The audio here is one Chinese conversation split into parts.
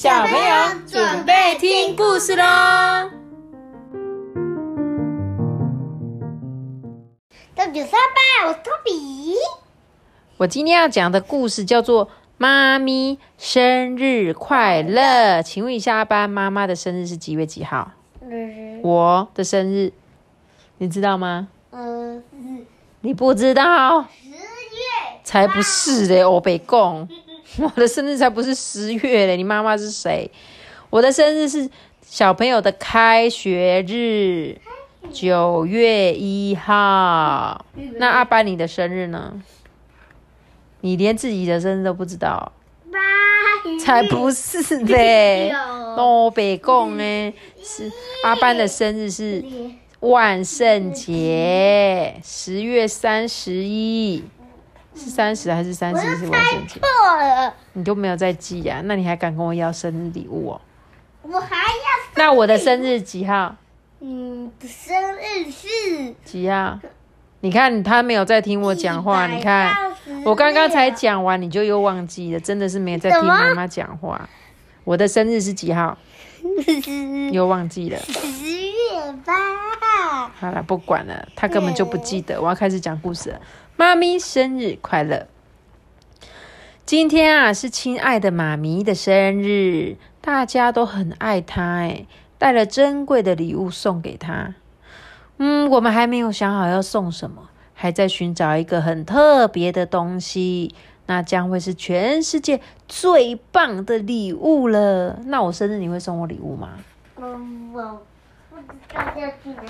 小朋友准备听故事喽！到九三八，我是托比。我今天要讲的故事叫做《妈咪生日快乐》。请问一下，班妈妈的生日是几月几号？嗯我的生日，你知道吗？嗯，你不知道？十月才不是嘞！我北贡，我的生日才不是十月嘞！你妈妈是谁？我的生日是小朋友的开学日，九月一号。那阿班你的生日呢？你连自己的生日都不知道？才不是嘞！有东北贡哎，是阿班的生日是万圣节，十月三十一，是三十还是三十一是万圣节？错了，你都没有在记呀、那你还敢跟我要生日礼物哦？我还要那我的生日几号？嗯，生日是几号？你看他没有在听我讲话，你看我刚刚才讲完，你就又忘记了，真的是没有在听妈妈讲话。我的生日是几号？又忘记了。十月八，好了，不管了，他根本就不记得。我要开始讲故事了。妈咪生日快乐！今天啊是亲爱的妈咪的生日，大家都很爱她，哎，带了珍贵的礼物送给她。嗯，我们还没有想好要送什么，还在寻找一个很特别的东西，那将会是全世界最棒的礼物了。那我生日你会送我礼物吗？嗯，我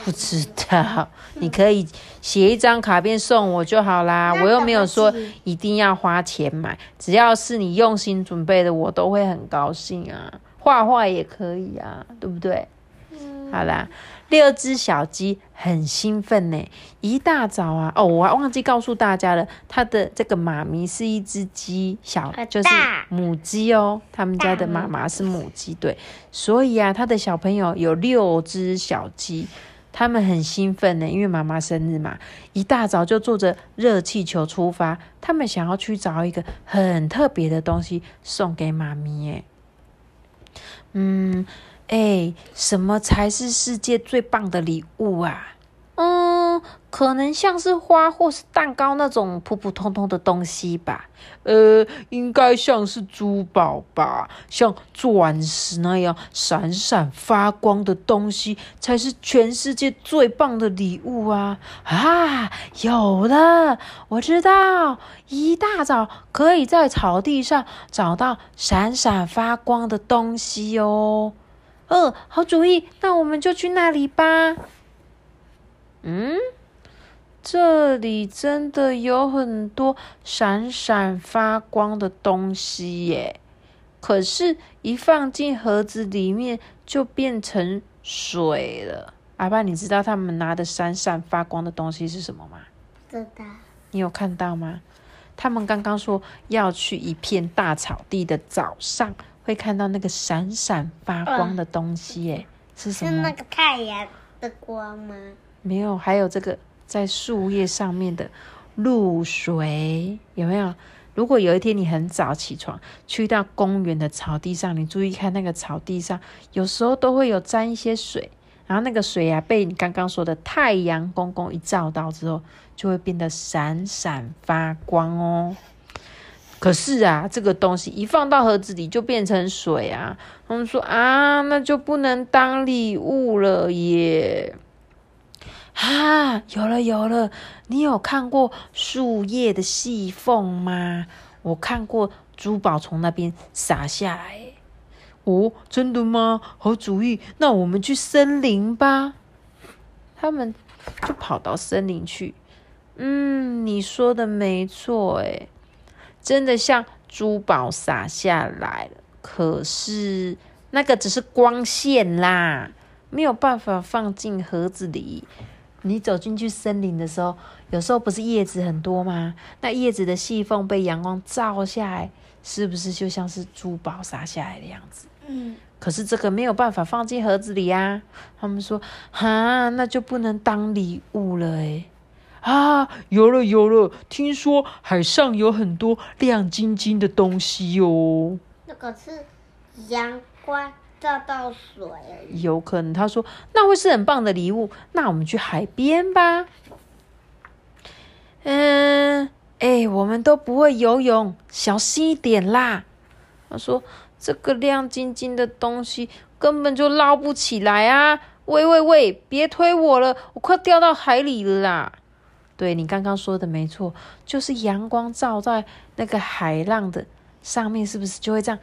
不知道你可以写一张卡片送我就好啦。我又没有说一定要花钱买，只要是你用心准备的，我都会很高兴啊。画画也可以啊，对不对？嗯好啦，六只小鸡很兴奋呢。一大早啊，哦，我还忘记告诉大家了，它的这个妈咪是一只鸡，小就是母鸡哦。他们家的妈妈是母鸡，对，所以啊，他的小朋友有六只小鸡。他们很兴奋呢，因为妈妈生日嘛，一大早就坐着热气球出发。他们想要去找一个很特别的东西送给妈咪耶。嗯，哎，什么才是世界最棒的礼物啊？嗯，可能像是花或是蛋糕那种普普通通的东西吧。呃，应该像是珠宝吧，像钻石那样闪闪发光的东西才是全世界最棒的礼物啊！啊，有了，我知道，一大早可以在草地上找到闪闪发光的东西哦。呃，好主意，那我们就去那里吧。嗯，这里真的有很多闪闪发光的东西耶。可是，一放进盒子里面就变成水了。阿爸，你知道他们拿的闪闪发光的东西是什么吗？知道。你有看到吗？他们刚刚说要去一片大草地的早上，会看到那个闪闪发光的东西耶，是什么？是那个太阳的光吗？没有，还有这个在树叶上面的露水，有没有？如果有一天你很早起床，去到公园的草地上，你注意看那个草地上，有时候都会有沾一些水，然后那个水啊，被你刚刚说的太阳公公一照到之后，就会变得闪闪发光哦。可是啊，这个东西一放到盒子里就变成水啊。他们说啊，那就不能当礼物了耶。啊，有了有了！你有看过树叶的细缝吗？我看过珠宝从那边洒下来。哦，真的吗？好主意，那我们去森林吧。他们就跑到森林去。嗯，你说的没错，诶，真的像珠宝洒下来了。可是那个只是光线啦，没有办法放进盒子里。你走进去森林的时候，有时候不是叶子很多吗？那叶子的细缝被阳光照下来，是不是就像是珠宝洒下来的样子？嗯，可是这个没有办法放进盒子里啊、他们说，哈，那就不能当礼物了诶。啊，有了有了，听说海上有很多亮晶晶的东西哦。那个是阳光照到水。有可能，他说那会是很棒的礼物，那我们去海边吧。嗯，哎、我们都不会游泳，小心一点啦。他说这个亮晶晶的东西根本就捞不起来啊！喂喂喂，别推我了，我快掉到海里了啦！对你刚刚说的没错，就是阳光照在那个海浪的上面，是不是就会这样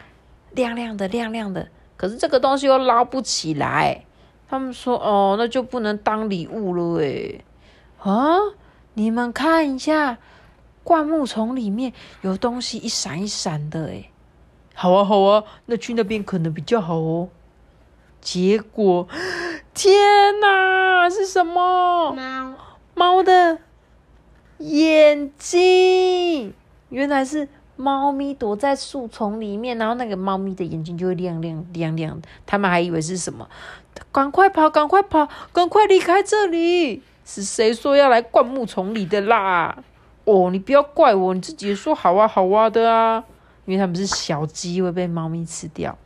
亮亮的、亮亮的？可是这个东西又捞不起来。他们说：“哦，那就不能当礼物了诶。啊，你们看一下，灌木丛里面有东西一闪一闪的诶。好啊，好啊，那去那边可能比较好哦。结果，天哪，是什么？猫，猫的眼睛，原来是猫咪躲在树丛里面，然后那个猫咪的眼睛就会亮亮亮亮的，他们还以为是什么，赶快跑，赶快跑，赶快离开这里！是谁说要来灌木丛里的啦？哦，你不要怪我，你自己也说好啊好啊的啊，因为他们是小鸡，会被猫咪吃掉。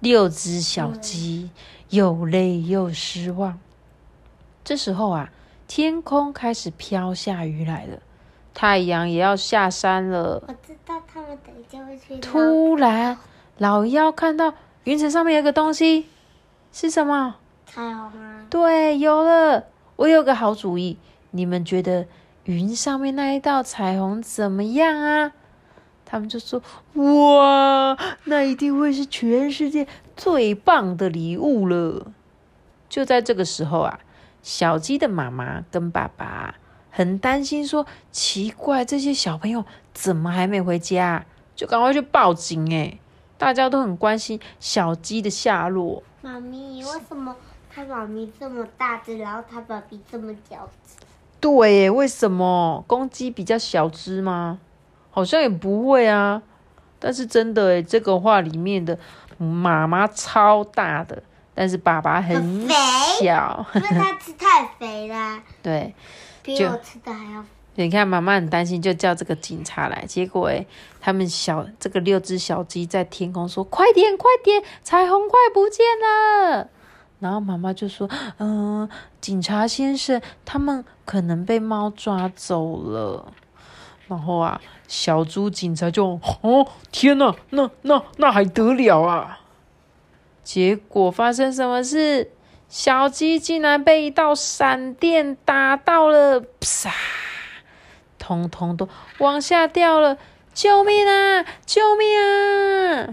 六只小鸡又累又失望。这时候啊，天空开始飘下雨来了，太阳也要下山了。我知道他们等一下会去。突然，老妖看到云层上面有个东西，是什么？彩虹啊！对，有了！我有个好主意，你们觉得云上面那一道彩虹怎么样啊？他们就说：“哇，那一定会是全世界最棒的礼物了。”就在这个时候啊，小鸡的妈妈跟爸爸很担心，说：“奇怪，这些小朋友怎么还没回家？”就赶快去报警。哎，大家都很关心小鸡的下落。妈咪，为什么他妈咪这么大只，然后他爸比这么小只？对耶，为什么公鸡比较小只吗？好像也不会啊。但是真的诶，这个话里面的妈妈超大的，但是爸爸很小。因为他吃太肥啦，对，就比我吃的还要。你看妈妈很担心，就叫这个警察来。结果诶，他们小这个六只小鸡在天空说：“快点，快点，彩虹快不见了。”然后妈妈就说：“嗯、警察先生，他们可能被猫抓走了。”然后啊，小猪警察就哦，天哪，那那那还得了啊！结果发生什么事？小鸡竟然被一道闪电打到了，啪！通通都往下掉了！救命啊！救命啊！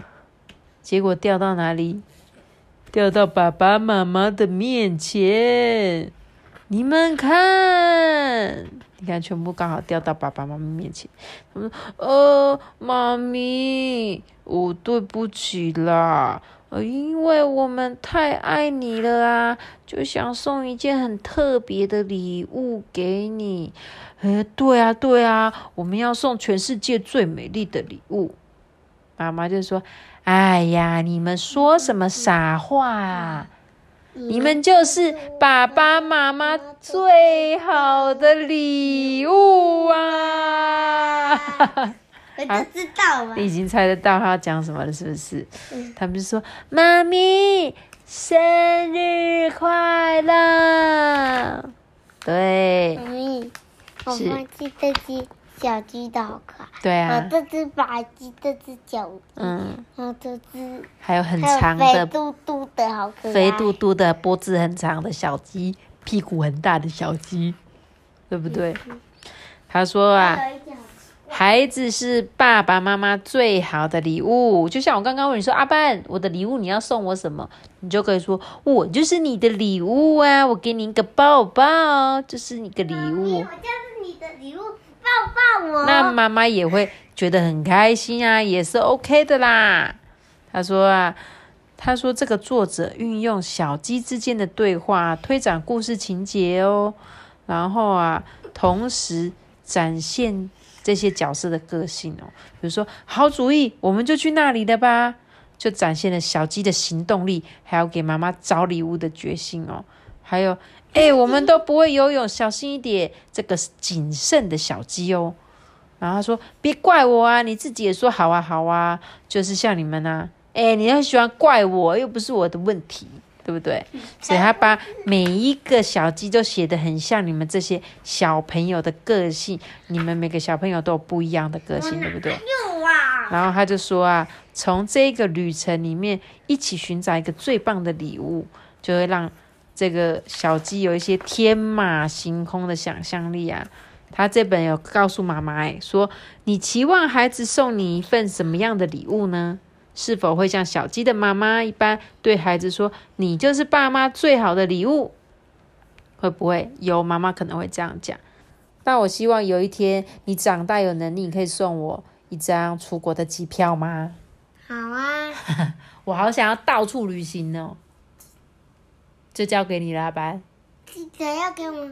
结果掉到哪里？掉到爸爸妈妈的面前。你们看，你看，全部刚好掉到爸爸妈妈面前。他们说：“呃，妈咪，我、对不起啦，呃，因为我们太爱你了啊，就想送一件很特别的礼物给你。呃，对啊，对啊，我们要送全世界最美丽的礼物。”妈妈就说：“哎呀，你们说什么傻话啊？”你们就是爸爸妈妈最好的礼物啊！我就知道嘛你。已经猜得到他要讲什么了，是不是？他们就说：“妈咪，生日快乐！”对妈咪，我是忘记这只小鸡的好可爱。对啊哦，，这只白鸡，这只小鸡，嗯，然后这只还有很长的肥嘟嘟的，好可爱。肥嘟嘟的脖子很长的小鸡，屁股很大的小鸡，对不对？他说啊。孩子是爸爸妈妈最好的礼物，就像我刚刚问你说，阿班，我的礼物你要送我什么？你就可以说，我就是你的礼物啊，我给你一个抱抱，这是你的礼物我。就是你的礼物，抱抱我。那妈妈也会觉得很开心啊，也是 OK 的啦。他说啊，他说这个作者运用小鸡之间的对话推展故事情节哦，然后啊，同时展现这些角色的个性哦。比如说，好主意，我们就去那里的吧，就展现了小鸡的行动力，还有给妈妈找礼物的决心哦。还有，哎、我们都不会游泳，小心一点。这个是谨慎的小鸡哦。然后他说：“别怪我啊，你自己也说好啊，好啊，就是像你们啊，哎，你要喜欢怪我，又不是我的问题，对不对？所以他把每一个小鸡都写得很像你们这些小朋友的个性，你们每个小朋友都有不一样的个性，对不对？然后他就说啊，从这个旅程里面一起寻找一个最棒的礼物，就会让这个小鸡有一些天马行空的想象力啊。他这本有告诉妈妈，哎，说你期望孩子送你一份什么样的礼物呢？是否会像小鸡的妈妈一般对孩子说：“你就是爸妈最好的礼物？”会不会有妈妈可能会这样讲？那我希望有一天你长大有能力，你可以送我一张出国的机票吗？好啊，我好想要到处旅行哦。就交给你了，阿班。记得要给我们，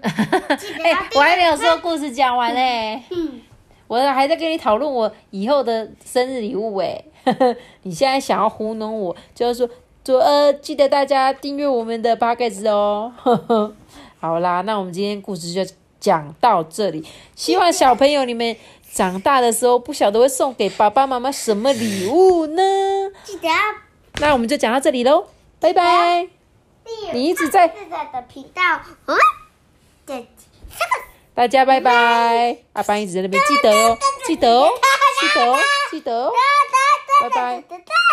记得要 哎、我还没有说故事讲完嘞，嗯，我还在跟你讨论我以后的生日礼物哎。你现在想要糊弄我，就是说说呃，记得大家订阅我们的 p o d c a 哦。好啦，那我们今天故事就讲到这里。希望小朋友你们长大的时候不晓得会送给爸爸妈妈什么礼物呢？记得要那我们就讲到这里喽，拜拜。你一直在自在的频道，嗯，这这个。大家拜拜，阿班一直在那边记得哦，记得哦，记得哦，记得哦，拜拜。拜拜。